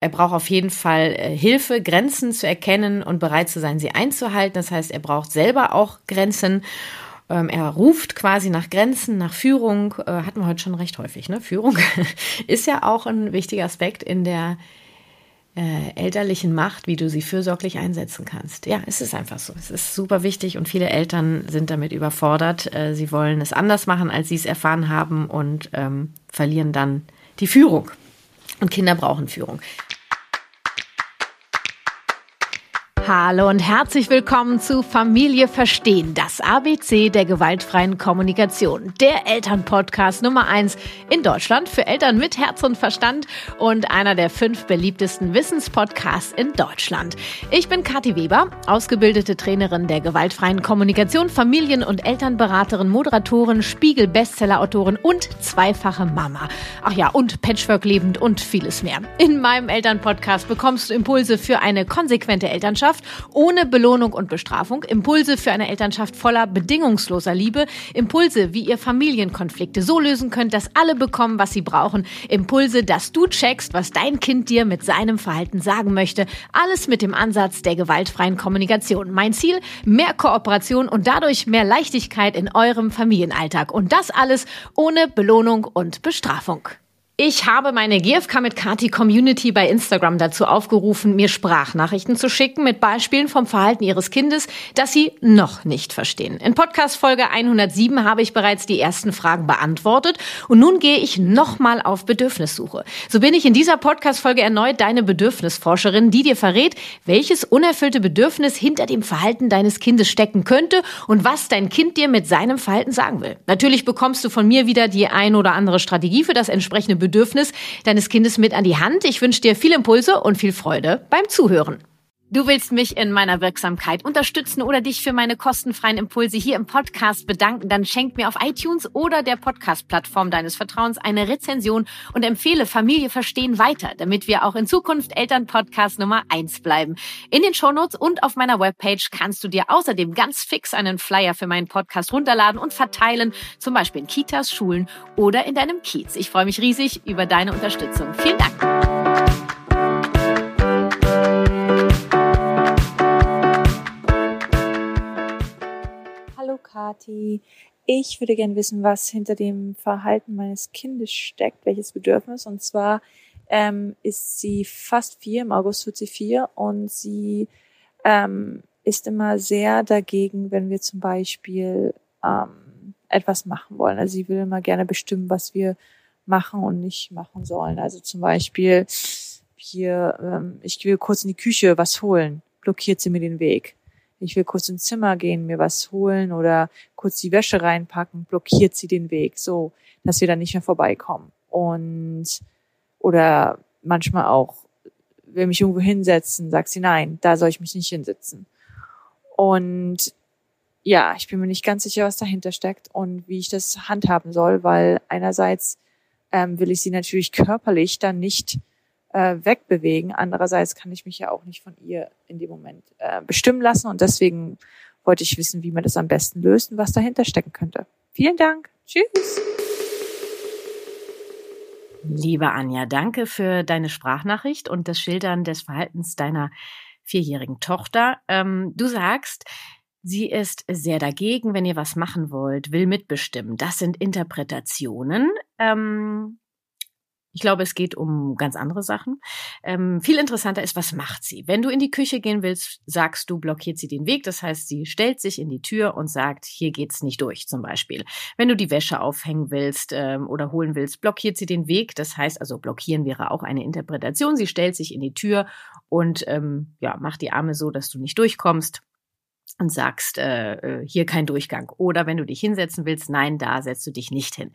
er braucht auf jeden Fall äh, Hilfe, Grenzen zu erkennen und bereit zu sein, sie einzuhalten. Das heißt, er braucht selber auch Grenzen. Ähm, er ruft quasi nach Grenzen, nach Führung. Äh, hatten wir heute schon recht häufig. Ne? Führung ist ja auch ein wichtiger Aspekt in der äh, elterlichen Macht, wie du sie fürsorglich einsetzen kannst. Ja, es ist einfach so. Es ist super wichtig und viele Eltern sind damit überfordert. Äh, sie wollen es anders machen, als sie es erfahren haben und ähm, verlieren dann die Führung. Und Kinder brauchen Führung. Hallo und herzlich willkommen zu Familie Verstehen, das ABC der gewaltfreien Kommunikation. Der Elternpodcast Nummer eins in Deutschland für Eltern mit Herz und Verstand und einer der fünf beliebtesten Wissenspodcasts in Deutschland. Ich bin Kathi Weber, ausgebildete Trainerin der gewaltfreien Kommunikation, Familien- und Elternberaterin, Moderatorin, Spiegel-Bestseller-Autorin und zweifache Mama. Ach ja, und Patchwork lebend und vieles mehr. In meinem Elternpodcast bekommst du Impulse für eine konsequente Elternschaft Elternschaft ohne Belohnung und Bestrafung, Impulse für eine Elternschaft voller bedingungsloser Liebe, Impulse, wie ihr Familienkonflikte so lösen könnt, dass alle bekommen, was sie brauchen, Impulse, dass du checkst, was dein Kind dir mit seinem Verhalten sagen möchte, alles mit dem Ansatz der gewaltfreien Kommunikation. Mein Ziel, mehr Kooperation und dadurch mehr Leichtigkeit in eurem Familienalltag und das alles ohne Belohnung und Bestrafung. Ich habe meine GFK mit Kati Community bei Instagram dazu aufgerufen, mir Sprachnachrichten zu schicken mit Beispielen vom Verhalten ihres Kindes, das sie noch nicht verstehen. In Podcast Folge 107 habe ich bereits die ersten Fragen beantwortet und nun gehe ich nochmal auf Bedürfnissuche. So bin ich in dieser Podcast Folge erneut deine Bedürfnisforscherin, die dir verrät, welches unerfüllte Bedürfnis hinter dem Verhalten deines Kindes stecken könnte und was dein Kind dir mit seinem Verhalten sagen will. Natürlich bekommst du von mir wieder die ein oder andere Strategie für das entsprechende Bedürfnis deines Kindes mit an die Hand. Ich wünsche dir viel Impulse und viel Freude beim Zuhören. Du willst mich in meiner Wirksamkeit unterstützen oder dich für meine kostenfreien Impulse hier im Podcast bedanken, dann schenk mir auf iTunes oder der Podcast-Plattform deines Vertrauens eine Rezension und empfehle Familie verstehen weiter, damit wir auch in Zukunft Eltern-Podcast Nummer eins bleiben. In den Shownotes und auf meiner Webpage kannst du dir außerdem ganz fix einen Flyer für meinen Podcast runterladen und verteilen, zum Beispiel in Kitas, Schulen oder in deinem Kiez. Ich freue mich riesig über deine Unterstützung. Vielen Dank. Kati. Ich würde gerne wissen, was hinter dem Verhalten meines Kindes steckt, welches Bedürfnis. Und zwar ähm, ist sie fast vier, im August wird sie vier und sie ähm, ist immer sehr dagegen, wenn wir zum Beispiel ähm, etwas machen wollen. Also sie will immer gerne bestimmen, was wir machen und nicht machen sollen. Also zum Beispiel hier, ähm, ich will kurz in die Küche was holen, blockiert sie mir den Weg ich will kurz ins Zimmer gehen, mir was holen oder kurz die Wäsche reinpacken, blockiert sie den Weg, so, dass wir dann nicht mehr vorbeikommen. Und, oder manchmal auch, will mich irgendwo hinsetzen, sagt sie, nein, da soll ich mich nicht hinsetzen. Und ja, ich bin mir nicht ganz sicher, was dahinter steckt und wie ich das handhaben soll, weil einerseits ähm, will ich sie natürlich körperlich dann nicht äh, wegbewegen. Andererseits kann ich mich ja auch nicht von ihr in dem Moment äh, bestimmen lassen und deswegen wollte ich wissen, wie man das am besten löst und was dahinter stecken könnte. Vielen Dank. Tschüss. Liebe Anja, danke für deine Sprachnachricht und das Schildern des Verhaltens deiner vierjährigen Tochter. Ähm, du sagst, sie ist sehr dagegen, wenn ihr was machen wollt, will mitbestimmen. Das sind Interpretationen. Ähm, ich glaube, es geht um ganz andere Sachen. Ähm, viel interessanter ist, was macht sie? Wenn du in die Küche gehen willst, sagst du, blockiert sie den Weg. Das heißt, sie stellt sich in die Tür und sagt, hier geht's nicht durch, zum Beispiel. Wenn du die Wäsche aufhängen willst ähm, oder holen willst, blockiert sie den Weg. Das heißt, also blockieren wäre auch eine Interpretation. Sie stellt sich in die Tür und ähm, ja, macht die Arme so, dass du nicht durchkommst und sagst, äh, äh hier kein Durchgang. Oder wenn du dich hinsetzen willst, nein, da setzt du dich nicht hin.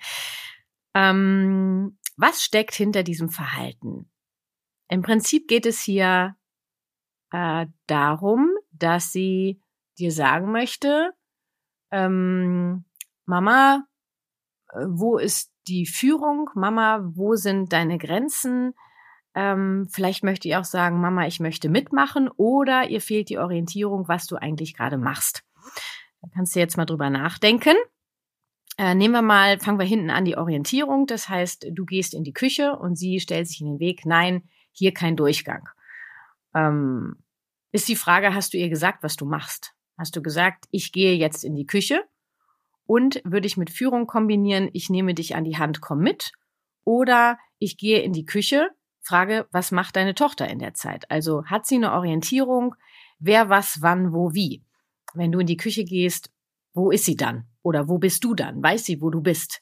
Ähm, was steckt hinter diesem Verhalten? Im Prinzip geht es hier äh, darum, dass sie dir sagen möchte, ähm, Mama, äh, wo ist die Führung? Mama, wo sind deine Grenzen? Ähm, vielleicht möchte ich auch sagen, Mama, ich möchte mitmachen oder ihr fehlt die Orientierung, was du eigentlich gerade machst. Da kannst du jetzt mal drüber nachdenken. Äh, nehmen wir mal, fangen wir hinten an die Orientierung. Das heißt, du gehst in die Küche und sie stellt sich in den Weg. Nein, hier kein Durchgang. Ähm, ist die Frage, hast du ihr gesagt, was du machst? Hast du gesagt, ich gehe jetzt in die Küche und würde ich mit Führung kombinieren, ich nehme dich an die Hand, komm mit oder ich gehe in die Küche, frage, was macht deine Tochter in der Zeit? Also hat sie eine Orientierung, wer was, wann, wo, wie? Wenn du in die Küche gehst, wo ist sie dann? Oder wo bist du dann? Weiß sie, wo du bist?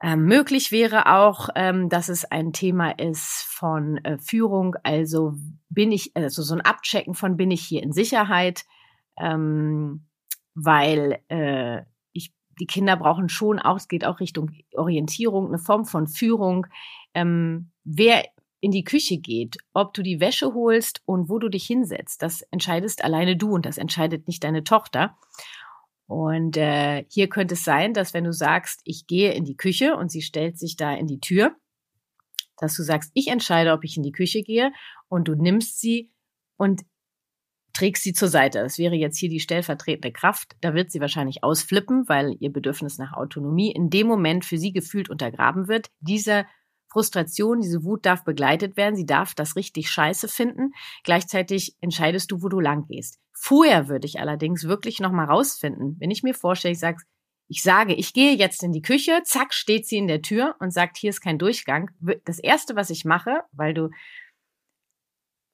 Ähm, möglich wäre auch, ähm, dass es ein Thema ist von äh, Führung, also bin ich, also so ein Abchecken von bin ich hier in Sicherheit, ähm, weil äh, ich, die Kinder brauchen schon auch, es geht auch Richtung Orientierung, eine Form von Führung. Ähm, wer in die Küche geht, ob du die Wäsche holst und wo du dich hinsetzt, das entscheidest alleine du und das entscheidet nicht deine Tochter. Und äh, hier könnte es sein, dass wenn du sagst, ich gehe in die Küche und sie stellt sich da in die Tür, dass du sagst, ich entscheide, ob ich in die Küche gehe und du nimmst sie und trägst sie zur Seite. Das wäre jetzt hier die stellvertretende Kraft. Da wird sie wahrscheinlich ausflippen, weil ihr Bedürfnis nach Autonomie in dem Moment für sie gefühlt untergraben wird. Diese Frustration, diese Wut darf begleitet werden. Sie darf das richtig scheiße finden. Gleichzeitig entscheidest du, wo du lang gehst. Vorher würde ich allerdings wirklich noch mal rausfinden, wenn ich mir vorstelle, ich sage, ich sage, ich gehe jetzt in die Küche, zack, steht sie in der Tür und sagt, hier ist kein Durchgang. Das erste, was ich mache, weil du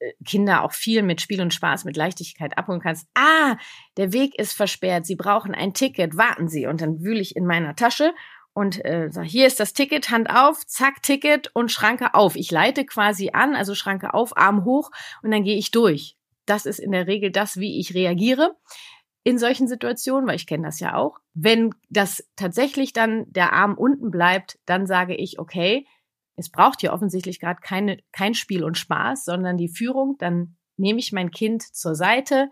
äh, Kinder auch viel mit Spiel und Spaß, mit Leichtigkeit abholen kannst. Ah, der Weg ist versperrt, Sie brauchen ein Ticket, warten Sie. Und dann wühle ich in meiner Tasche und äh, sag, hier ist das Ticket, Hand auf, zack, Ticket und Schranke auf. Ich leite quasi an, also Schranke auf, Arm hoch und dann gehe ich durch. Das ist in der Regel das, wie ich reagiere in solchen Situationen, weil ich kenne das ja auch. Wenn das tatsächlich dann der Arm unten bleibt, dann sage ich, okay, es braucht hier offensichtlich gerade keine, kein Spiel und Spaß, sondern die Führung. Dann nehme ich mein Kind zur Seite,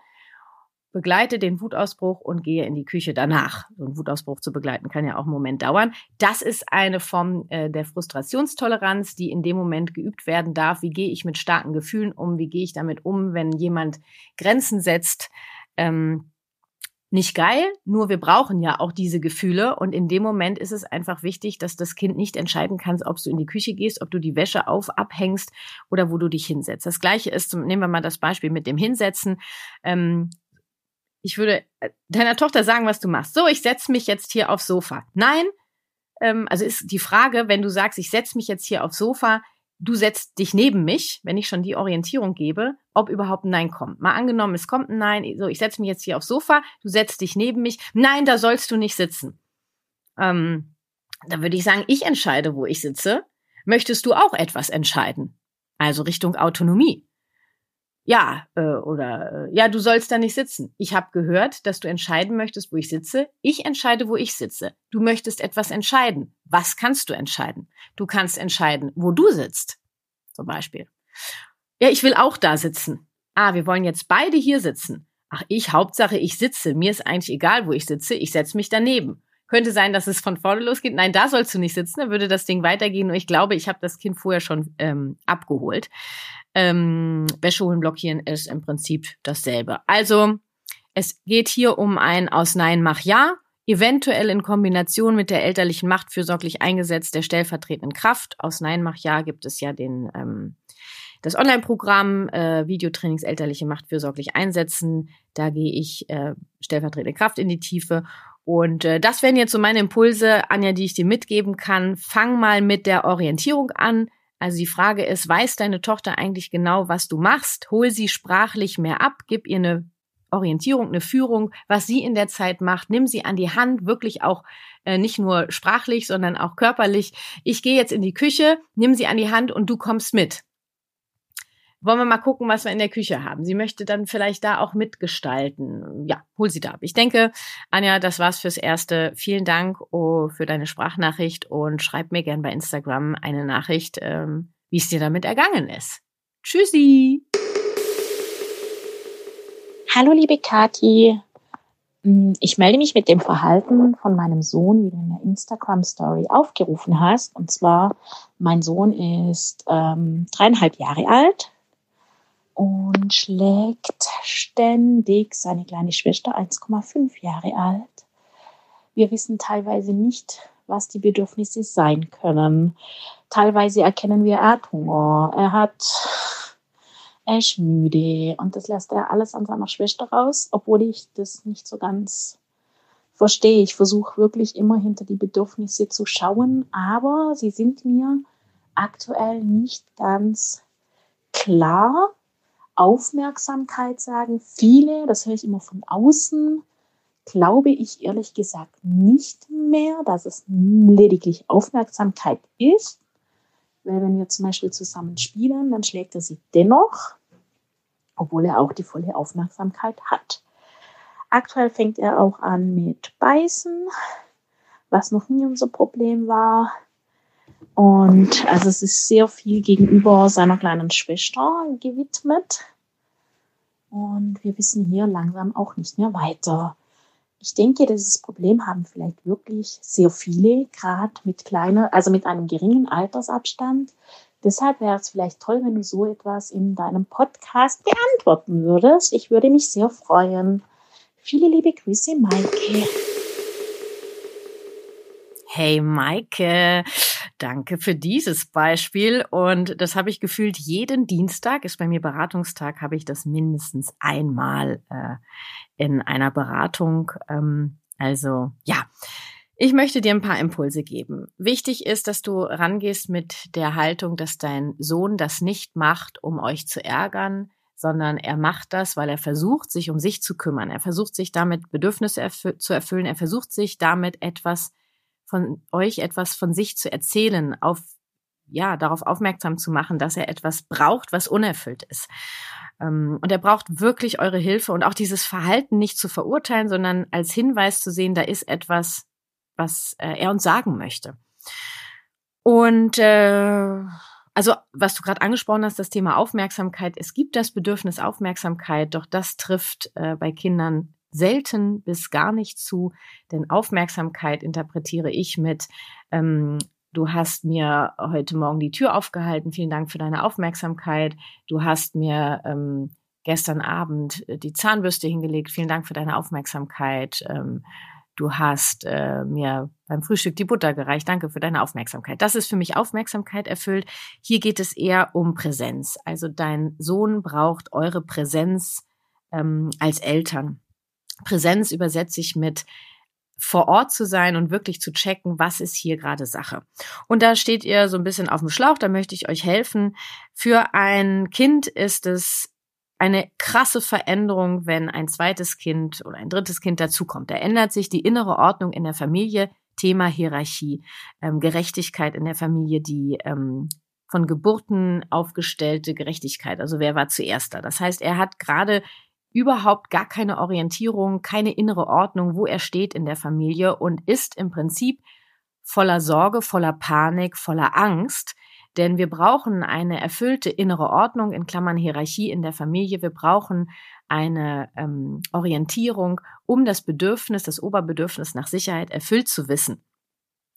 begleite den Wutausbruch und gehe in die Küche danach. So einen Wutausbruch zu begleiten kann ja auch einen Moment dauern. Das ist eine Form äh, der Frustrationstoleranz, die in dem Moment geübt werden darf. Wie gehe ich mit starken Gefühlen um? Wie gehe ich damit um, wenn jemand Grenzen setzt? Ähm, nicht geil, nur wir brauchen ja auch diese Gefühle und in dem Moment ist es einfach wichtig, dass das Kind nicht entscheiden kann, ob du in die Küche gehst, ob du die Wäsche auf, abhängst oder wo du dich hinsetzt. Das gleiche ist, nehmen wir mal das Beispiel mit dem Hinsetzen. Ähm, ich würde äh, deiner Tochter sagen, was du machst. So, ich setze mich jetzt hier aufs Sofa. Nein, ähm, also ist die Frage, wenn du sagst, ich setze mich jetzt hier aufs Sofa, du setzt dich neben mich, wenn ich schon die Orientierung gebe, ob überhaupt ein Nein kommt. Mal angenommen, es kommt ein Nein, so, ich setze mich jetzt hier aufs Sofa, du setzt dich neben mich. Nein, da sollst du nicht sitzen. Ähm, da würde ich sagen, ich entscheide, wo ich sitze. Möchtest du auch etwas entscheiden? Also Richtung Autonomie ja, äh, oder äh, ja, du sollst da nicht sitzen. Ich habe gehört, dass du entscheiden möchtest, wo ich sitze. Ich entscheide, wo ich sitze. Du möchtest etwas entscheiden. Was kannst du entscheiden? Du kannst entscheiden, wo du sitzt. Zum Beispiel. Ja, ich will auch da sitzen. Ah, wir wollen jetzt beide hier sitzen. Ach, ich, Hauptsache, ich sitze. Mir ist eigentlich egal, wo ich sitze. Ich setze mich daneben. Könnte sein, dass es von vorne losgeht. Nein, da sollst du nicht sitzen. Dann würde das Ding weitergehen. Und ich glaube, ich habe das Kind vorher schon ähm, abgeholt. Ähm, Wäsche blockieren ist im Prinzip dasselbe. Also es geht hier um ein aus Nein mach Ja, eventuell in Kombination mit der elterlichen Macht fürsorglich eingesetzt der stellvertretenden Kraft. Aus Nein mach Ja gibt es ja den ähm, das Online-Programm äh, Videotrainings elterliche Macht fürsorglich einsetzen. Da gehe ich äh, stellvertretende Kraft in die Tiefe. Und äh, das wären jetzt so meine Impulse, Anja, die ich dir mitgeben kann. Fang mal mit der Orientierung an. Also die Frage ist, weiß deine Tochter eigentlich genau, was du machst? Hol sie sprachlich mehr ab, gib ihr eine Orientierung, eine Führung, was sie in der Zeit macht. Nimm sie an die Hand, wirklich auch äh, nicht nur sprachlich, sondern auch körperlich. Ich gehe jetzt in die Küche, nimm sie an die Hand und du kommst mit wollen wir mal gucken, was wir in der Küche haben. Sie möchte dann vielleicht da auch mitgestalten. Ja, hol sie da ab. Ich denke, Anja, das war's fürs Erste. Vielen Dank oh, für deine Sprachnachricht und schreib mir gern bei Instagram eine Nachricht, ähm, wie es dir damit ergangen ist. Tschüssi! Hallo, liebe Kathi. Hm, ich melde mich mit dem Verhalten von meinem Sohn, wie du in der Instagram-Story aufgerufen hast. Und zwar, mein Sohn ist ähm, dreieinhalb Jahre alt, und schlägt ständig seine kleine Schwester 1,5 Jahre alt. Wir wissen teilweise nicht, was die Bedürfnisse sein können. teilweise erkennen wir, er hat Hunger, er hat, er ist müde und das lässt er alles an seiner Schwester raus, obwohl ich das nicht so ganz verstehe. Ich versuche wirklich immer hinter die Bedürfnisse zu schauen, aber sie sind mir aktuell nicht ganz klar. Aufmerksamkeit sagen viele, das höre ich immer von außen, glaube ich ehrlich gesagt nicht mehr, dass es lediglich Aufmerksamkeit ist. Weil wenn wir zum Beispiel zusammen spielen, dann schlägt er sie dennoch, obwohl er auch die volle Aufmerksamkeit hat. Aktuell fängt er auch an mit Beißen, was noch nie unser Problem war. Und also es ist sehr viel gegenüber seiner kleinen Schwester gewidmet. Und wir wissen hier langsam auch nicht mehr weiter. Ich denke, dieses Problem haben vielleicht wirklich sehr viele, gerade mit kleiner, also mit einem geringen Altersabstand. Deshalb wäre es vielleicht toll, wenn du so etwas in deinem Podcast beantworten würdest. Ich würde mich sehr freuen. Viele liebe Grüße, Maike. Hey Maike, danke für dieses Beispiel. Und das habe ich gefühlt jeden Dienstag, ist bei mir Beratungstag, habe ich das mindestens einmal äh, in einer Beratung. Ähm, also ja, ich möchte dir ein paar Impulse geben. Wichtig ist, dass du rangehst mit der Haltung, dass dein Sohn das nicht macht, um euch zu ärgern, sondern er macht das, weil er versucht, sich um sich zu kümmern. Er versucht, sich damit Bedürfnisse erfü zu erfüllen. Er versucht, sich damit etwas von euch etwas von sich zu erzählen, auf ja, darauf aufmerksam zu machen, dass er etwas braucht, was unerfüllt ist. Ähm, und er braucht wirklich eure Hilfe und auch dieses Verhalten nicht zu verurteilen, sondern als Hinweis zu sehen, da ist etwas, was äh, er uns sagen möchte. Und äh, also, was du gerade angesprochen hast, das Thema Aufmerksamkeit. Es gibt das Bedürfnis Aufmerksamkeit, doch das trifft äh, bei Kindern selten bis gar nicht zu, denn Aufmerksamkeit interpretiere ich mit, ähm, du hast mir heute Morgen die Tür aufgehalten, vielen Dank für deine Aufmerksamkeit, du hast mir ähm, gestern Abend äh, die Zahnbürste hingelegt, vielen Dank für deine Aufmerksamkeit. Ähm, du hast äh, mir beim Frühstück die Butter gereicht. Danke für deine Aufmerksamkeit. Das ist für mich Aufmerksamkeit erfüllt. Hier geht es eher um Präsenz. Also dein Sohn braucht eure Präsenz ähm, als Eltern. Präsenz übersetze ich mit vor Ort zu sein und wirklich zu checken, was ist hier gerade Sache. Und da steht ihr so ein bisschen auf dem Schlauch, da möchte ich euch helfen. Für ein Kind ist es eine krasse Veränderung, wenn ein zweites Kind oder ein drittes Kind dazukommt. Da ändert sich die innere Ordnung in der Familie, Thema Hierarchie, ähm, Gerechtigkeit in der Familie, die ähm, von Geburten aufgestellte Gerechtigkeit. Also wer war zuerst da? Das heißt, er hat gerade überhaupt gar keine Orientierung, keine innere Ordnung, wo er steht in der Familie und ist im Prinzip voller Sorge, voller Panik, voller Angst. Denn wir brauchen eine erfüllte innere Ordnung, in Klammern Hierarchie in der Familie. Wir brauchen eine ähm, Orientierung, um das Bedürfnis, das Oberbedürfnis nach Sicherheit erfüllt zu wissen.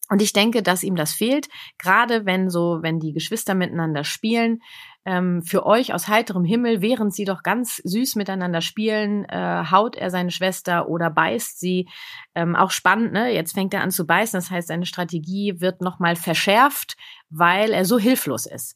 Und ich denke, dass ihm das fehlt, gerade wenn so, wenn die Geschwister miteinander spielen, ähm, für euch aus heiterem Himmel, während sie doch ganz süß miteinander spielen, äh, haut er seine Schwester oder beißt sie. Ähm, auch spannend, ne? Jetzt fängt er an zu beißen, das heißt, seine Strategie wird nochmal verschärft, weil er so hilflos ist.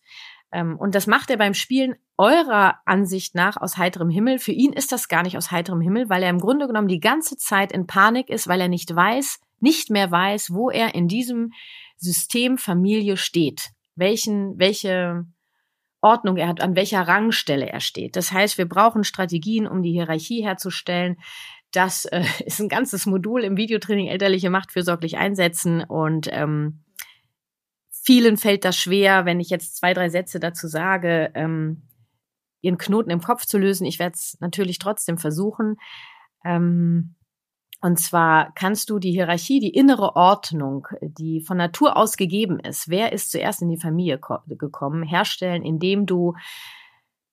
Ähm, und das macht er beim Spielen eurer Ansicht nach aus heiterem Himmel. Für ihn ist das gar nicht aus heiterem Himmel, weil er im Grunde genommen die ganze Zeit in Panik ist, weil er nicht weiß, nicht mehr weiß, wo er in diesem System Familie steht. Welchen, welche Ordnung er hat, an welcher Rangstelle er steht. Das heißt, wir brauchen Strategien, um die Hierarchie herzustellen. Das äh, ist ein ganzes Modul im Videotraining elterliche Macht fürsorglich einsetzen und ähm, vielen fällt das schwer, wenn ich jetzt zwei, drei Sätze dazu sage, ähm, ihren Knoten im Kopf zu lösen. Ich werde es natürlich trotzdem versuchen. Ähm, und zwar kannst du die Hierarchie, die innere Ordnung, die von Natur aus gegeben ist, wer ist zuerst in die Familie gekommen, herstellen, indem du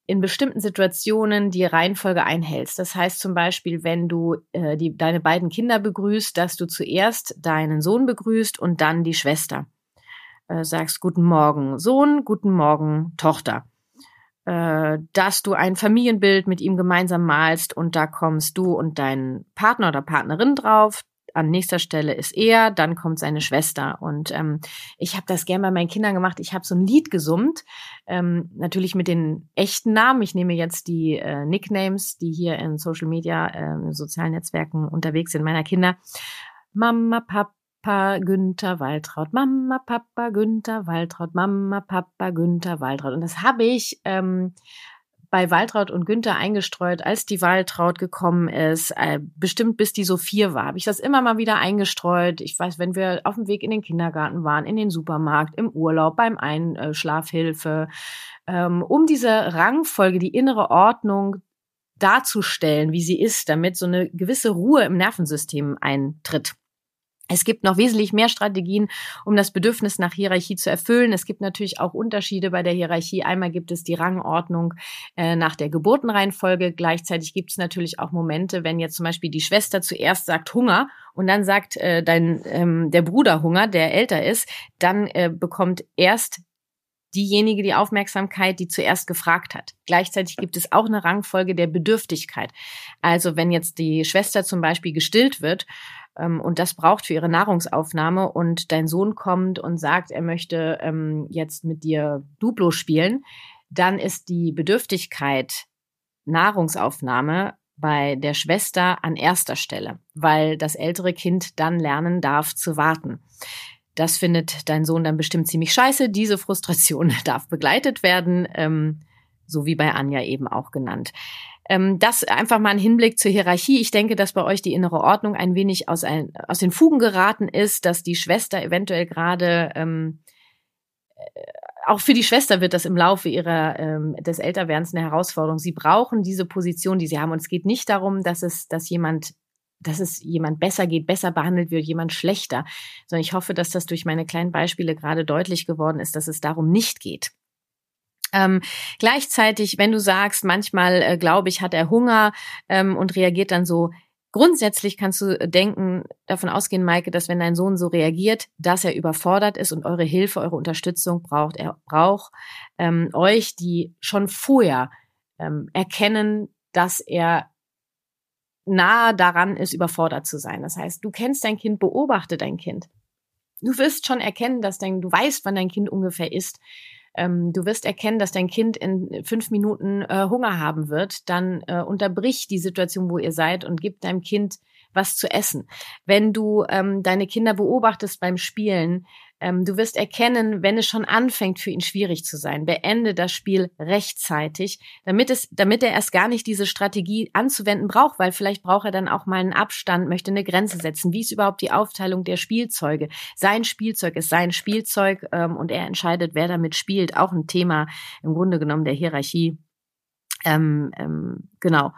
in bestimmten Situationen die Reihenfolge einhältst. Das heißt zum Beispiel, wenn du äh, die, deine beiden Kinder begrüßt, dass du zuerst deinen Sohn begrüßt und dann die Schwester. Äh, sagst Guten Morgen Sohn, Guten Morgen Tochter äh, dass du ein Familienbild mit ihm gemeinsam malst und da kommst du und dein Partner oder Partnerin drauf. an nächster Stelle ist er, dann kommt seine Schwester. Und ähm, ich habe das gern bei meinen Kindern gemacht. Ich habe so ein Lied gesummt, ähm, natürlich mit den echten Namen. Ich nehme jetzt die äh, Nicknames, die hier in Social Media, äh, sozialen Netzwerken unterwegs sind, meiner Kinder. Mama, Papa, Günther, Waltraud, Mama, Papa, Günther, Waltraud, Mama, Papa, Günther, Waltraud. Und das habe ich ähm, bei Waltraud und Günther eingestreut, als die Waltraud gekommen ist, äh, bestimmt bis die so vier war, habe ich das immer mal wieder eingestreut. Ich weiß, wenn wir auf dem Weg in den Kindergarten waren, in den Supermarkt, im Urlaub, beim Einschlafhilfe, ähm, um diese Rangfolge, die innere Ordnung darzustellen, wie sie ist, damit so eine gewisse Ruhe im Nervensystem eintritt. Es gibt noch wesentlich mehr Strategien, um das Bedürfnis nach Hierarchie zu erfüllen. Es gibt natürlich auch Unterschiede bei der Hierarchie. Einmal gibt es die Rangordnung äh, nach der Geburtenreihenfolge. Gleichzeitig gibt es natürlich auch Momente, wenn jetzt zum Beispiel die Schwester zuerst sagt Hunger und dann sagt äh, dein ähm, der Bruder Hunger, der älter ist, dann äh, bekommt erst diejenige die Aufmerksamkeit, die zuerst gefragt hat. Gleichzeitig gibt es auch eine Rangfolge der Bedürftigkeit. Also wenn jetzt die Schwester zum Beispiel gestillt wird und das braucht für ihre Nahrungsaufnahme und dein Sohn kommt und sagt, er möchte ähm, jetzt mit dir Duplo spielen, dann ist die Bedürftigkeit Nahrungsaufnahme bei der Schwester an erster Stelle, weil das ältere Kind dann lernen darf zu warten. Das findet dein Sohn dann bestimmt ziemlich scheiße. Diese Frustration darf begleitet werden, ähm, so wie bei Anja eben auch genannt. Ähm, das einfach mal ein Hinblick zur Hierarchie. Ich denke, dass bei euch die innere Ordnung ein wenig aus, ein, aus den Fugen geraten ist, dass die Schwester eventuell gerade ähm, äh, auch für die Schwester wird das im Laufe ihrer ähm, des Älterwerdens eine Herausforderung. Sie brauchen diese Position, die sie haben. Und es geht nicht darum, dass es, dass jemand dass es jemand besser geht, besser behandelt wird, jemand schlechter, sondern ich hoffe, dass das durch meine kleinen Beispiele gerade deutlich geworden ist, dass es darum nicht geht. Ähm, gleichzeitig, wenn du sagst, manchmal äh, glaube ich, hat er Hunger ähm, und reagiert dann so, grundsätzlich kannst du denken, davon ausgehen, Maike, dass wenn dein Sohn so reagiert, dass er überfordert ist und eure Hilfe, eure Unterstützung braucht. Er braucht ähm, euch, die schon vorher ähm, erkennen, dass er nahe daran ist, überfordert zu sein. Das heißt, du kennst dein Kind, beobachte dein Kind. Du wirst schon erkennen, dass dein, du weißt, wann dein Kind ungefähr ist ähm, du wirst erkennen, dass dein Kind in fünf Minuten äh, Hunger haben wird, dann äh, unterbrich die Situation, wo ihr seid und gib deinem Kind was zu essen. Wenn du ähm, deine Kinder beobachtest beim Spielen, du wirst erkennen, wenn es schon anfängt, für ihn schwierig zu sein. Beende das Spiel rechtzeitig, damit es, damit er erst gar nicht diese Strategie anzuwenden braucht, weil vielleicht braucht er dann auch mal einen Abstand, möchte eine Grenze setzen. Wie ist überhaupt die Aufteilung der Spielzeuge? Sein Spielzeug ist sein Spielzeug ähm, und er entscheidet, wer damit spielt. Auch ein Thema im Grunde genommen der Hierarchie. Ähm, ähm, genau.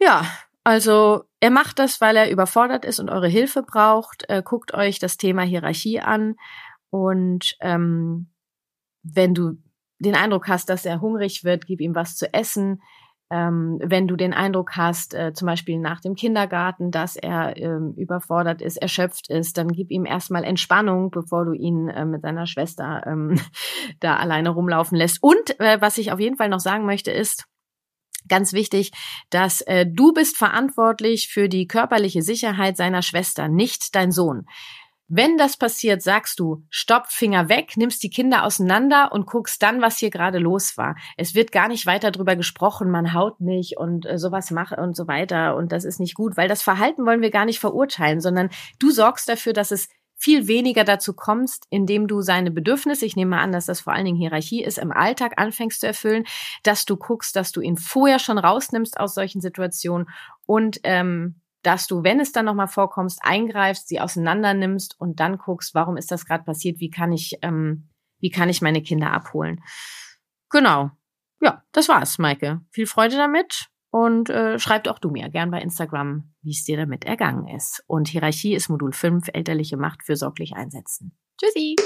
Ja, also er macht das, weil er überfordert ist und eure Hilfe braucht. Äh, guckt euch das Thema Hierarchie an und ähm, wenn du den Eindruck hast, dass er hungrig wird, gib ihm was zu essen. Ähm, wenn du den Eindruck hast, äh, zum Beispiel nach dem Kindergarten, dass er ähm, überfordert ist, erschöpft ist, dann gib ihm erstmal Entspannung, bevor du ihn äh, mit seiner Schwester ähm, da alleine rumlaufen lässt. Und äh, was ich auf jeden Fall noch sagen möchte, ist, ganz wichtig, dass äh, du bist verantwortlich für die körperliche Sicherheit seiner Schwester, nicht dein Sohn. Wenn das passiert, sagst du, stopp, Finger weg, nimmst die Kinder auseinander und guckst dann, was hier gerade los war. Es wird gar nicht weiter drüber gesprochen, man haut nicht und äh, sowas macht und so weiter und das ist nicht gut, weil das Verhalten wollen wir gar nicht verurteilen, sondern du sorgst dafür, dass es viel weniger dazu kommst, indem du seine Bedürfnisse, ich nehme an, dass das vor allen Dingen Hierarchie ist, im Alltag anfängst zu erfüllen, dass du guckst, dass du ihn vorher schon rausnimmst aus solchen Situationen und ähm, dass du, wenn es dann nochmal vorkommst, eingreifst, sie auseinander nimmst und dann guckst, warum ist das gerade passiert, wie kann ich, ähm, wie kann ich meine Kinder abholen. Genau. Ja, das war's, Maike. Viel Freude damit und äh, schreibt auch du mir gern bei Instagram, wie es dir damit ergangen ist. Und Hierarchie ist Modul 5, elterliche Macht fürsorglich einsetzen. Tschüssi!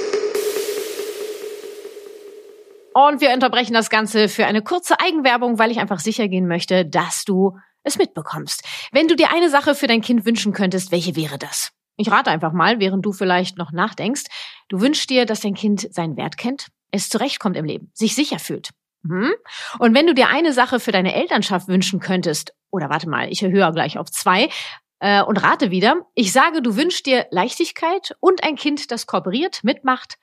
Und wir unterbrechen das Ganze für eine kurze Eigenwerbung, weil ich einfach sicher gehen möchte, dass du es mitbekommst. Wenn du dir eine Sache für dein Kind wünschen könntest, welche wäre das? Ich rate einfach mal, während du vielleicht noch nachdenkst. Du wünschst dir, dass dein Kind seinen Wert kennt, es zurechtkommt im Leben, sich sicher fühlt? Und wenn du dir eine Sache für deine Elternschaft wünschen könntest, oder warte mal, ich erhöhe gleich auf zwei, Äh, und rate wieder, ich sage, du wünschst dir Leichtigkeit und ein Kind, das kooperiert, mitmacht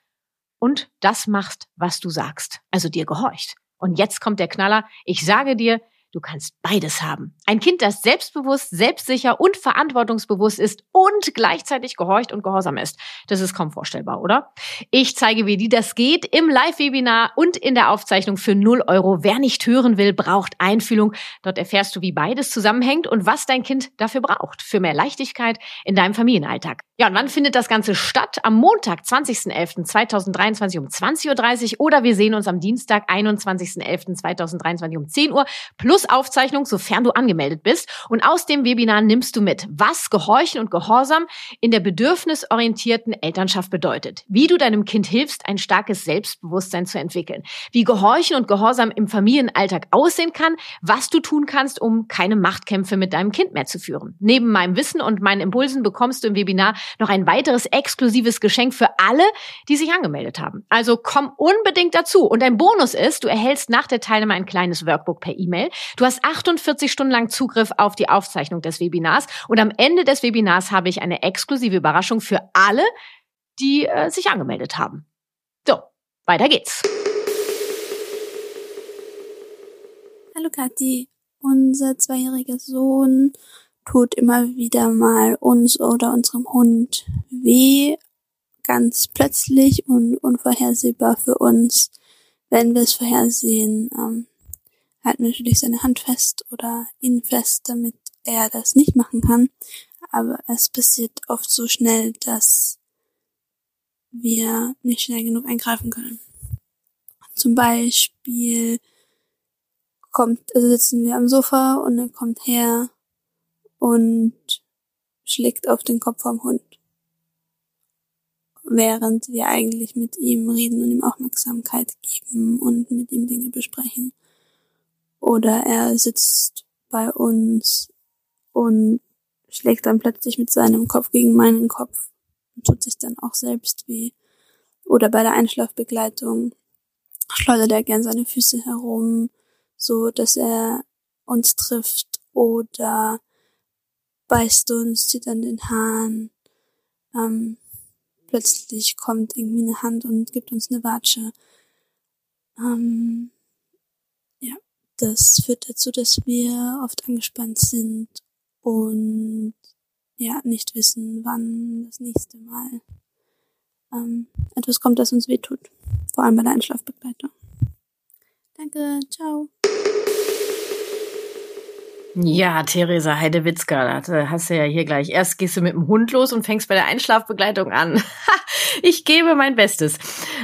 und das macht, was du sagst, also dir gehorcht. Und jetzt kommt der Knaller, ich sage dir, Du kannst beides haben. Ein Kind, das selbstbewusst, selbstsicher und verantwortungsbewusst ist und gleichzeitig gehorcht und gehorsam ist. Das ist kaum vorstellbar, oder? Ich zeige, wie das geht im Live-Webinar und in der Aufzeichnung für 0 Euro. Wer nicht hören will, braucht Einfühlung. Dort erfährst du, wie beides zusammenhängt und was dein Kind dafür braucht. Für mehr Leichtigkeit in deinem Familienalltag. Ja, und wann findet das Ganze statt? Am Montag, 20.11.2023 um 20.30 Uhr oder wir sehen uns am Dienstag, 21.11.2023 um 10 Uhr plus Aufzeichnung, sofern du angemeldet bist. Und aus dem Webinar nimmst du mit, was Gehorchen und Gehorsam in der bedürfnisorientierten Elternschaft bedeutet. Wie du deinem Kind hilfst, ein starkes Selbstbewusstsein zu entwickeln. Wie Gehorchen und Gehorsam im Familienalltag aussehen kann. Was du tun kannst, um keine Machtkämpfe mit deinem Kind mehr zu führen. Neben meinem Wissen und meinen Impulsen bekommst du im Webinar noch ein weiteres exklusives Geschenk für alle, die sich angemeldet haben. Also komm unbedingt dazu. Und ein Bonus ist, du erhältst nach der Teilnahme ein kleines Workbook per E-Mail. Du hast 48 Stunden lang Zugriff auf die Aufzeichnung des Webinars und am Ende des Webinars habe ich eine exklusive Überraschung für alle, die äh, sich angemeldet haben. So, weiter geht's. Hallo Kathi, unser zweijähriger Sohn tut immer wieder mal uns oder unserem Hund weh, ganz plötzlich und unvorhersehbar für uns, wenn wir es vorhersehen. Ähm, halten natürlich seine Hand fest oder ihn fest, damit er das nicht machen kann. Aber es passiert oft so schnell, dass wir nicht schnell genug eingreifen können. Zum Beispiel kommt, also sitzen wir am Sofa und er kommt her und schlägt auf den Kopf vom Hund. Während wir eigentlich mit ihm reden und ihm Aufmerksamkeit geben und mit ihm Dinge besprechen. Oder er sitzt bei uns und schlägt dann plötzlich mit seinem Kopf gegen meinen Kopf und tut sich dann auch selbst weh. Oder bei der Einschlafbegleitung schleudert er gern seine Füße herum, so dass er uns trifft oder beißt uns, zieht an den Haaren. Ähm, plötzlich kommt irgendwie eine Hand und gibt uns eine Watsche. Ähm, das führt dazu, dass wir oft angespannt sind und ja, nicht wissen, wann das nächste Mal ähm, etwas kommt, das uns wehtut. Vor allem bei der Einschlafbegleitung. Danke, ciao. Ja, Theresa Heidewitzka, da hast du ja hier gleich. Erst gehst du mit dem Hund los und fängst bei der Einschlafbegleitung an. ich gebe mein Bestes.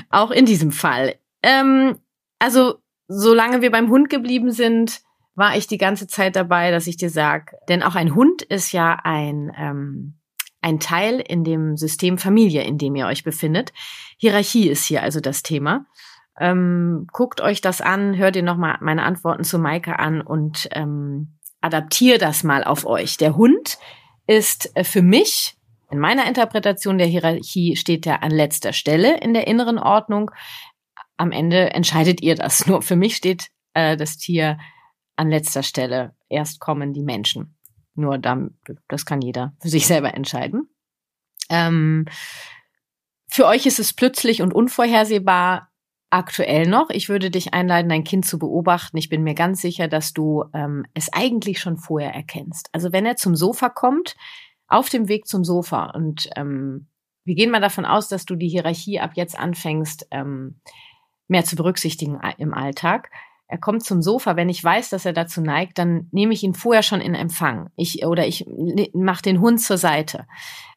Auch in diesem Fall. Ähm, also solange wir beim Hund geblieben sind, war ich die ganze Zeit dabei, dass ich dir sag, denn auch ein Hund ist ja ein ähm, ein Teil in dem System Familie, in dem ihr euch befindet. Hierarchie ist hier also das Thema. Ähm, guckt euch das an, hört ihr nochmal meine Antworten zu Maike an und ähm, adaptier das mal auf euch. Der Hund ist äh, für mich, in meiner Interpretation der Hierarchie, steht er an letzter Stelle in der inneren Ordnung am Ende entscheidet ihr das. Nur für mich steht äh, das Tier an letzter Stelle. Erst kommen die Menschen. Nur dann, das kann jeder für sich selber entscheiden. Ähm, für euch ist es plötzlich und unvorhersehbar aktuell noch. Ich würde dich einladen, dein Kind zu beobachten. Ich bin mir ganz sicher, dass du ähm, es eigentlich schon vorher erkennst. Also wenn er zum Sofa kommt, auf dem Weg zum Sofa und ähm, wir gehen mal davon aus, dass du die Hierarchie ab jetzt anfängst, ähm, mehr zu berücksichtigen im Alltag. Er kommt zum Sofa, wenn ich weiß, dass er dazu neigt, dann nehme ich ihn vorher schon in Empfang. Ich oder ich mache den Hund zur Seite.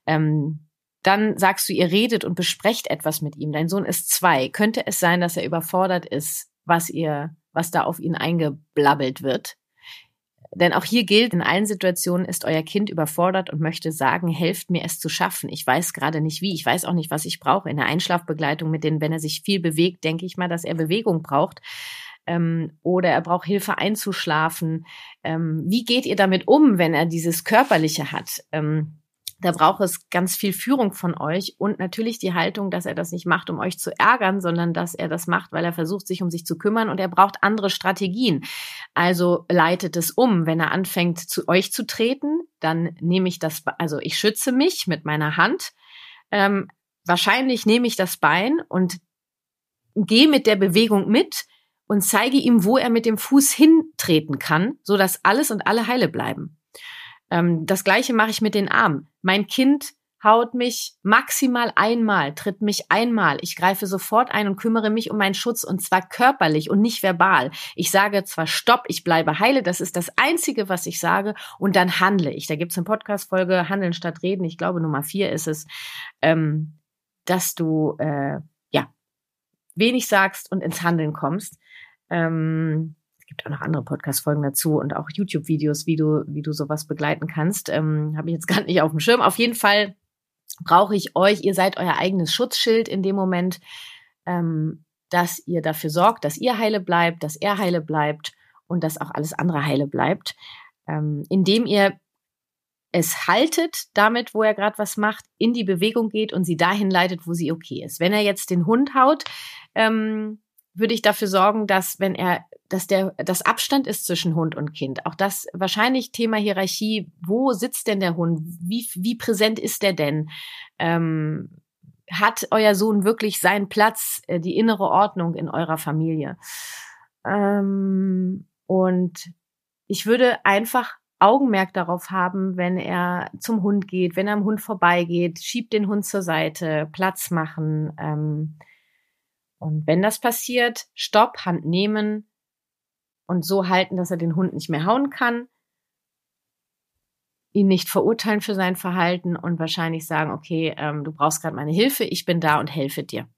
Ähm, dann sagst du, ihr redet und besprecht etwas mit ihm. Dein Sohn ist zwei. Könnte es sein, dass er überfordert ist, was ihr, was da auf ihn eingeblabbelt wird? Denn auch hier gilt, in allen Situationen ist euer Kind überfordert und möchte sagen, helft mir es zu schaffen. Ich weiß gerade nicht wie, ich weiß auch nicht, was ich brauche. In der Einschlafbegleitung mit den, wenn er sich viel bewegt, denke ich mal, dass er Bewegung braucht. Ähm, oder er braucht Hilfe einzuschlafen. Ähm, wie geht ihr damit um, wenn er dieses Körperliche hat? Ähm, da braucht es ganz viel Führung von euch und natürlich die Haltung, dass er das nicht macht, um euch zu ärgern, sondern dass er das macht, weil er versucht, sich um sich zu kümmern und er braucht andere Strategien. Also leitet es um, wenn er anfängt, zu euch zu treten, dann nehme ich das, also ich schütze mich mit meiner Hand. Ähm, wahrscheinlich nehme ich das Bein und gehe mit der Bewegung mit und zeige ihm, wo er mit dem Fuß hintreten kann, so dass alles und alle heile bleiben. Ähm, das gleiche mache ich mit den Armen. Mein Kind haut mich maximal einmal, tritt mich einmal. Ich greife sofort ein und kümmere mich um meinen Schutz und zwar körperlich und nicht verbal. Ich sage zwar Stopp, ich bleibe heile, das ist das Einzige, was ich sage und dann handle ich. Da gibt's eine Podcast-Folge Handeln statt Reden, ich glaube Nummer vier ist es, ähm, dass du äh, ja wenig sagst und ins Handeln kommst. Ähm, gibt auch noch andere Podcast-Folgen dazu und auch YouTube-Videos, wie du, wie du sowas begleiten kannst. Ähm, Habe ich jetzt gar nicht auf dem Schirm. Auf jeden Fall brauche ich euch, ihr seid euer eigenes Schutzschild in dem Moment, ähm, dass ihr dafür sorgt, dass ihr heile bleibt, dass er heile bleibt und dass auch alles andere heile bleibt, ähm, indem ihr es haltet damit, wo er gerade was macht, in die Bewegung geht und sie dahin leitet, wo sie okay ist. Wenn er jetzt den Hund haut, ähm, würde ich dafür sorgen, dass wenn er, dass der, das Abstand ist zwischen Hund und Kind. Auch das wahrscheinlich Thema Hierarchie. Wo sitzt denn der Hund? Wie, wie präsent ist der denn? Ähm, hat euer Sohn wirklich seinen Platz, äh, die innere Ordnung in eurer Familie? Ähm, und ich würde einfach Augenmerk darauf haben, wenn er zum Hund geht, wenn er am Hund vorbeigeht, schiebt den Hund zur Seite, Platz machen. Ähm, und wenn das passiert, Stopp, Hand nehmen und so halten, dass er den Hund nicht mehr hauen kann, ihn nicht verurteilen für sein Verhalten und wahrscheinlich sagen, okay, ähm, du brauchst gerade meine Hilfe, ich bin da und helfe dir.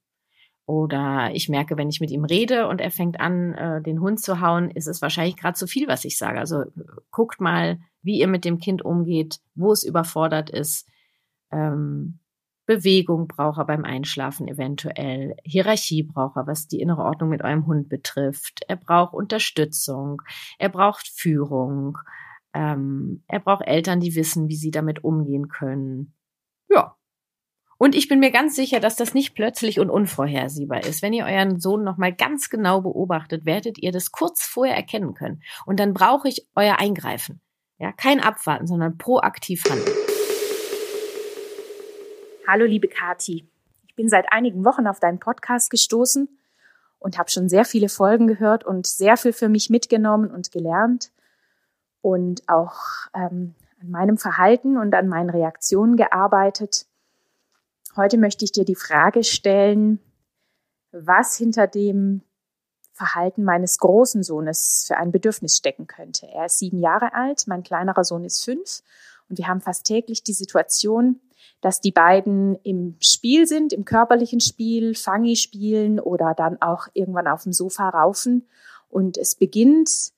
Oder ich merke, wenn ich mit ihm rede und er fängt an, äh, den Hund zu hauen, ist es wahrscheinlich gerade zu viel, was ich sage. Also guckt mal, wie ihr mit dem Kind umgeht, wo es überfordert ist. Ähm, Bewegung braucht er beim Einschlafen eventuell, Hierarchie braucht er, was die innere Ordnung mit eurem Hund betrifft. Er braucht Unterstützung, er braucht Führung, ähm, er braucht Eltern, die wissen, wie sie damit umgehen können. Ja. Und ich bin mir ganz sicher, dass das nicht plötzlich und unvorhersehbar ist. Wenn ihr euren Sohn nochmal ganz genau beobachtet, werdet ihr das kurz vorher erkennen können. Und dann brauche ich euer Eingreifen. Ja, kein Abwarten, sondern proaktiv handeln. Hallo liebe Kati. Ich bin seit einigen Wochen auf deinen Podcast gestoßen und habe schon sehr viele Folgen gehört und sehr viel für mich mitgenommen und gelernt und auch ähm, an meinem Verhalten und an meinen Reaktionen gearbeitet. Heute möchte ich dir die Frage stellen, was hinter dem Verhalten meines großen Sohnes für ein Bedürfnis stecken könnte. Er ist sieben Jahre alt, mein kleinerer Sohn ist fünf und wir haben fast täglich die Situation, dass die beiden im Spiel sind, im körperlichen Spiel, Fangi spielen oder dann auch irgendwann auf dem Sofa raufen. Und es beginnt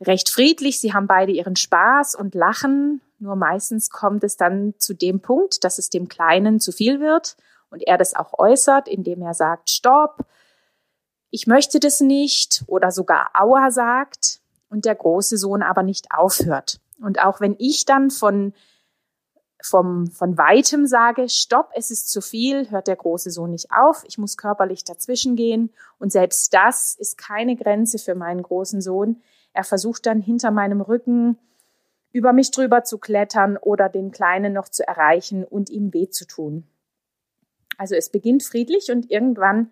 recht friedlich. Sie haben beide ihren Spaß und lachen. Nur meistens kommt es dann zu dem Punkt, dass es dem Kleinen zu viel wird und er das auch äußert, indem er sagt, stopp, ich möchte das nicht oder sogar Aua sagt und der große Sohn aber nicht aufhört. Und auch wenn ich dann von vom, von weitem sage, stopp, es ist zu viel, hört der große Sohn nicht auf, ich muss körperlich dazwischen gehen. Und selbst das ist keine Grenze für meinen großen Sohn. Er versucht dann hinter meinem Rücken über mich drüber zu klettern oder den Kleinen noch zu erreichen und ihm weh zu tun. Also es beginnt friedlich und irgendwann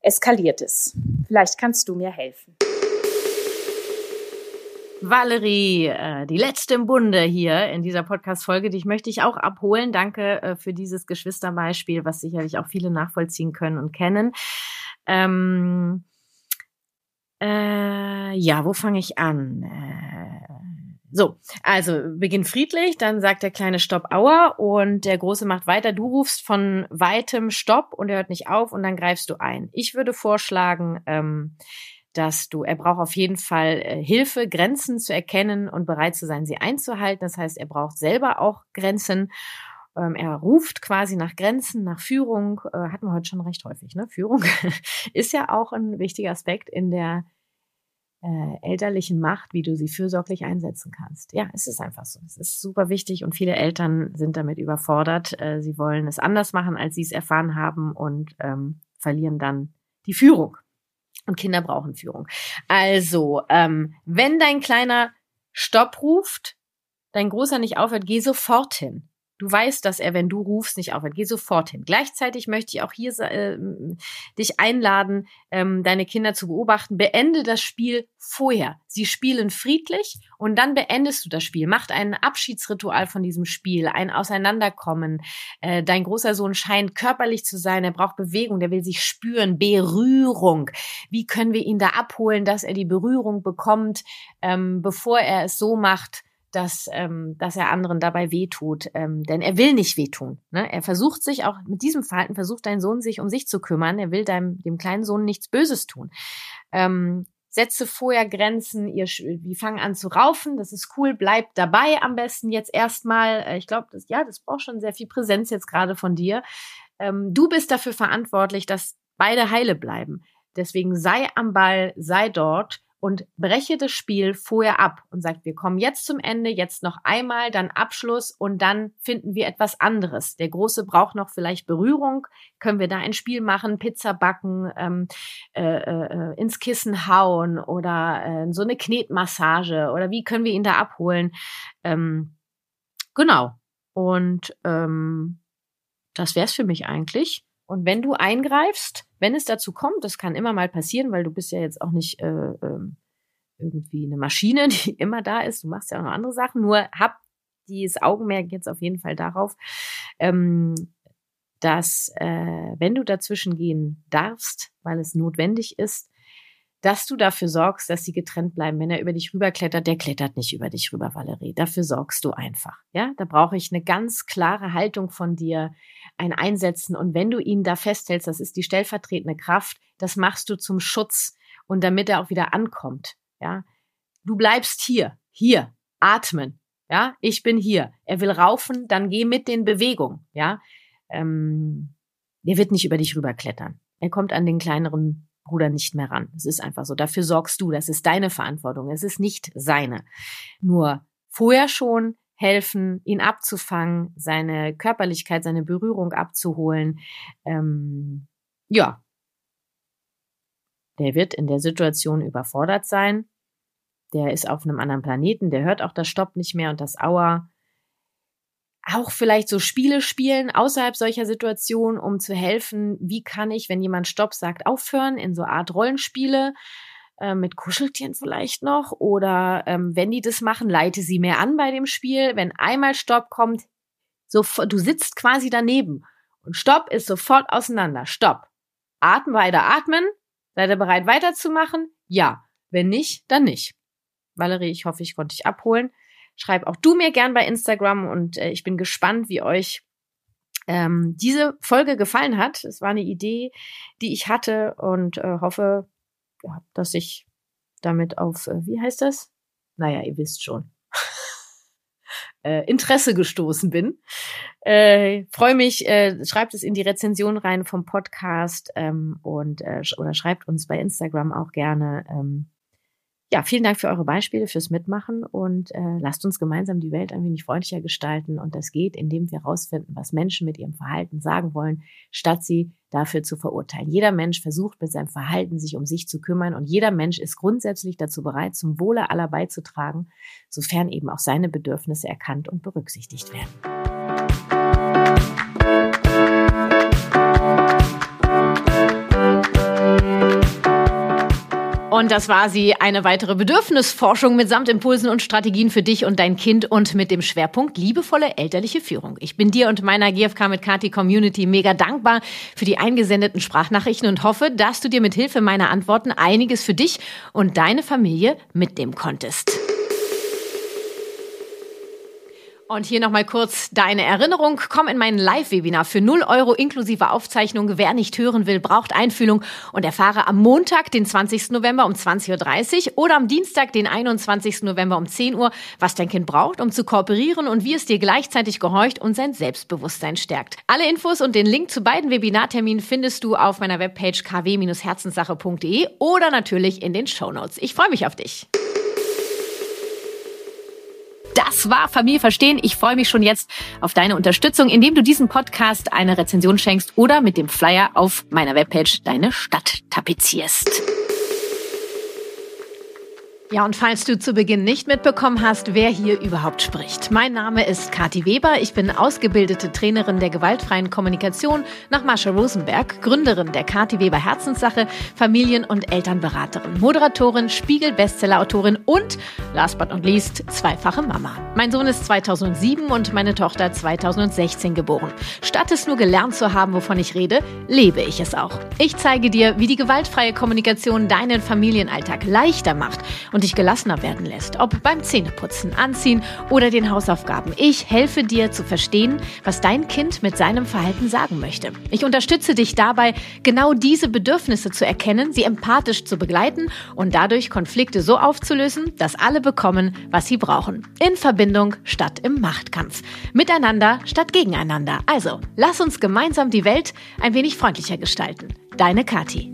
eskaliert es. Vielleicht kannst du mir helfen. Valerie, äh, die letzte im Bunde hier in dieser Podcast-Folge, dich möchte ich auch abholen. Danke äh, für dieses Geschwisterbeispiel, was sicherlich auch viele nachvollziehen können und kennen. Ähm, äh, ja, wo fange ich an? Äh, so, also beginn friedlich, dann sagt der kleine Stopp Aua und der Große macht weiter. Du rufst von weitem Stopp und er hört nicht auf und dann greifst du ein. Ich würde vorschlagen, ähm, dass du, er braucht auf jeden Fall äh, Hilfe, Grenzen zu erkennen und bereit zu sein, sie einzuhalten. Das heißt, er braucht selber auch Grenzen. Ähm, er ruft quasi nach Grenzen, nach Führung. Äh, hatten wir heute schon recht häufig. Ne? Führung ist ja auch ein wichtiger Aspekt in der äh, elterlichen Macht, wie du sie fürsorglich einsetzen kannst. Ja, es ist einfach so. Es ist super wichtig und viele Eltern sind damit überfordert. Äh, sie wollen es anders machen, als sie es erfahren haben und ähm, verlieren dann die Führung. Und Kinder brauchen Führung. Also, ähm, wenn dein kleiner Stopp ruft, dein Großer nicht aufhört, geh sofort hin. Du weißt, dass er, wenn du rufst, nicht aufhört. Geh sofort hin. Gleichzeitig möchte ich auch hier äh, dich einladen, ähm, deine Kinder zu beobachten. Beende das Spiel vorher. Sie spielen friedlich und dann beendest du das Spiel. Macht ein Abschiedsritual von diesem Spiel, ein Auseinanderkommen. Äh, dein großer Sohn scheint körperlich zu sein. Er braucht Bewegung. Der will sich spüren. Berührung. Wie können wir ihn da abholen, dass er die Berührung bekommt, ähm, bevor er es so macht? Dass, ähm, dass er anderen dabei wehtut. Ähm, denn er will nicht wehtun. Ne? Er versucht sich auch mit diesem Verhalten, versucht dein Sohn sich um sich zu kümmern. Er will deinem, dem kleinen Sohn nichts Böses tun. Ähm, setze vorher Grenzen, ihr, die fangen an zu raufen, das ist cool, bleibt dabei am besten jetzt erstmal. Äh, ich glaube, das, ja, das braucht schon sehr viel Präsenz jetzt gerade von dir. Ähm, du bist dafür verantwortlich, dass beide heile bleiben. Deswegen sei am Ball, sei dort und breche das Spiel vorher ab und sagt, wir kommen jetzt zum Ende, jetzt noch einmal, dann Abschluss und dann finden wir etwas anderes. Der Große braucht noch vielleicht Berührung. Können wir da ein Spiel machen, Pizza backen, ähm, äh, äh, ins Kissen hauen oder äh, so eine Knetmassage oder wie können wir ihn da abholen? Ähm, genau. Und ähm, das wär's für mich eigentlich. Und wenn du eingreifst, wenn es dazu kommt, das kann immer mal passieren, weil du bist ja jetzt auch nicht äh, äh, irgendwie eine Maschine, die immer da ist. Du machst ja auch noch andere Sachen. Nur hab dieses Augenmerk jetzt auf jeden Fall darauf, ähm, dass äh, wenn du dazwischen gehen darfst, weil es notwendig ist, dass du dafür sorgst, dass sie getrennt bleiben. Wenn er über dich rüberklettert, der klettert nicht über dich rüber, Valerie. Dafür sorgst du einfach. Ja, da brauche ich eine ganz klare Haltung von dir, ein Einsetzen. Und wenn du ihn da festhältst, das ist die stellvertretende Kraft, das machst du zum Schutz und damit er auch wieder ankommt. Ja, du bleibst hier, hier, atmen. Ja, ich bin hier. Er will raufen, dann geh mit den Bewegungen. Ja, ähm, er wird nicht über dich rüberklettern. Er kommt an den kleineren Bruder nicht mehr ran. Es ist einfach so. Dafür sorgst du. Das ist deine Verantwortung. Es ist nicht seine. Nur vorher schon helfen, ihn abzufangen, seine Körperlichkeit, seine Berührung abzuholen. Ähm, ja. Der wird in der Situation überfordert sein. Der ist auf einem anderen Planeten. Der hört auch das Stopp nicht mehr und das Aua auch vielleicht so Spiele spielen außerhalb solcher Situationen, um zu helfen, wie kann ich, wenn jemand Stopp sagt, aufhören in so Art Rollenspiele äh, mit Kuscheltieren vielleicht noch oder ähm, wenn die das machen, leite sie mehr an bei dem Spiel. Wenn einmal Stopp kommt, so du sitzt quasi daneben und Stopp ist sofort auseinander. Stopp. Atmen weiter atmen. Seid ihr bereit weiterzumachen? Ja. Wenn nicht, dann nicht. Valerie, ich hoffe, ich konnte dich abholen. Schreib auch du mir gern bei Instagram und äh, ich bin gespannt, wie euch ähm, diese Folge gefallen hat. Es war eine Idee, die ich hatte und äh, hoffe, ja, dass ich damit auf, äh, wie heißt das? Naja, ihr wisst schon. äh, Interesse gestoßen bin. Äh, Freue mich, äh, schreibt es in die Rezension rein vom Podcast ähm, und äh, oder schreibt uns bei Instagram auch gerne, ähm, ja, vielen Dank für eure Beispiele, fürs Mitmachen und äh, lasst uns gemeinsam die Welt ein wenig freundlicher gestalten. Und das geht, indem wir herausfinden, was Menschen mit ihrem Verhalten sagen wollen, statt sie dafür zu verurteilen. Jeder Mensch versucht mit seinem Verhalten sich um sich zu kümmern und jeder Mensch ist grundsätzlich dazu bereit, zum Wohle aller beizutragen, sofern eben auch seine Bedürfnisse erkannt und berücksichtigt werden. Und das war sie, eine weitere Bedürfnisforschung mitsamt Impulsen und Strategien für dich und dein Kind und mit dem Schwerpunkt liebevolle elterliche Führung. Ich bin dir und meiner GFK mit Kati Community mega dankbar für die eingesendeten Sprachnachrichten und hoffe, dass du dir mit Hilfe meiner Antworten einiges für dich und deine Familie mitnehmen konntest. Und hier nochmal kurz deine Erinnerung. Komm in mein Live-Webinar für 0 Euro inklusive Aufzeichnung. Wer nicht hören will, braucht Einfühlung und erfahre am Montag, den 20. November um 20.30 Uhr oder am Dienstag, den 21. November um 10 Uhr, was dein Kind braucht, um zu kooperieren und wie es dir gleichzeitig gehorcht und sein Selbstbewusstsein stärkt. Alle Infos und den Link zu beiden Webinarterminen findest du auf meiner Webpage kw-herzenssache.de oder natürlich in den Show Notes. Ich freue mich auf dich. Das war Familie verstehen. Ich freue mich schon jetzt auf deine Unterstützung, indem du diesem Podcast eine Rezension schenkst oder mit dem Flyer auf meiner Webpage deine Stadt tapezierst. Ja, und falls du zu Beginn nicht mitbekommen hast, wer hier überhaupt spricht. Mein Name ist Kathi Weber. Ich bin ausgebildete Trainerin der gewaltfreien Kommunikation nach Marsha Rosenberg, Gründerin der Kathi Weber Herzenssache, Familien- und Elternberaterin, Moderatorin, Spiegel-Bestseller-Autorin und, last but not least, zweifache Mama. Mein Sohn ist 2007 und meine Tochter 2016 geboren. Statt es nur gelernt zu haben, wovon ich rede, lebe ich es auch. Ich zeige dir, wie die gewaltfreie Kommunikation deinen Familienalltag leichter macht dich gelassener werden lässt, ob beim Zähneputzen, Anziehen oder den Hausaufgaben. Ich helfe dir zu verstehen, was dein Kind mit seinem Verhalten sagen möchte. Ich unterstütze dich dabei, genau diese Bedürfnisse zu erkennen, sie empathisch zu begleiten und dadurch Konflikte so aufzulösen, dass alle bekommen, was sie brauchen. In Verbindung statt im Machtkampf. Miteinander statt gegeneinander. Also, lass uns gemeinsam die Welt ein wenig freundlicher gestalten. Deine Kathi.